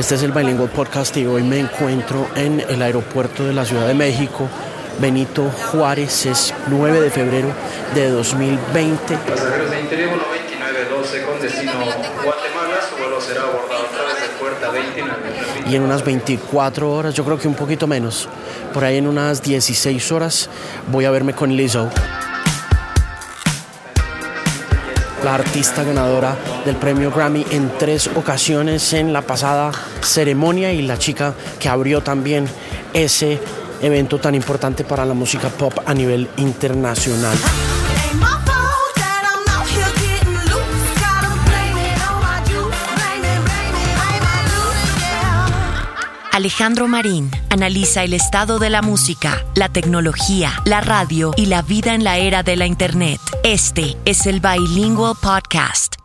Este es el Bilingual Podcast y hoy me encuentro en el aeropuerto de la Ciudad de México. Benito Juárez es 9 de febrero de 2020. Pasajeros de Interior 2912 con destino Guatemala, su vuelo será abordado a través de puerta 29. Y en unas 24 horas, yo creo que un poquito menos, por ahí en unas 16 horas, voy a verme con Lizzo la artista ganadora del premio Grammy en tres ocasiones en la pasada ceremonia y la chica que abrió también ese evento tan importante para la música pop a nivel internacional. Alejandro Marín analiza el estado de la música, la tecnología, la radio y la vida en la era de la Internet. Este es el Bilingual Podcast.